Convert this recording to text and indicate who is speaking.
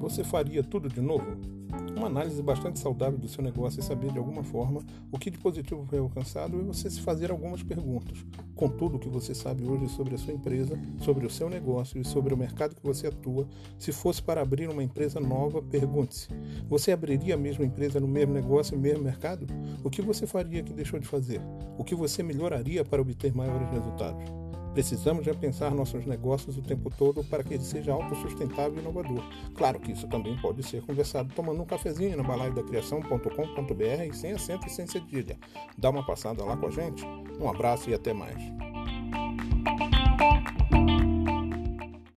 Speaker 1: você faria tudo de novo? Uma análise bastante saudável do seu negócio é saber de alguma forma o que de positivo foi alcançado e você se fazer algumas perguntas. Com tudo o que você sabe hoje sobre a sua empresa, sobre o seu negócio e sobre o mercado que você atua, se fosse para abrir uma empresa nova, pergunte-se: você abriria a mesma empresa no mesmo negócio e mesmo mercado? O que você faria que deixou de fazer? O que você melhoraria para obter maiores resultados? Precisamos repensar nossos negócios o tempo todo para que ele seja autossustentável e inovador. Claro que isso também pode ser conversado tomando um cafezinho no balaiodacriação.com.br sem acento e sem cedilha. Dá uma passada lá com a gente. Um abraço e até mais.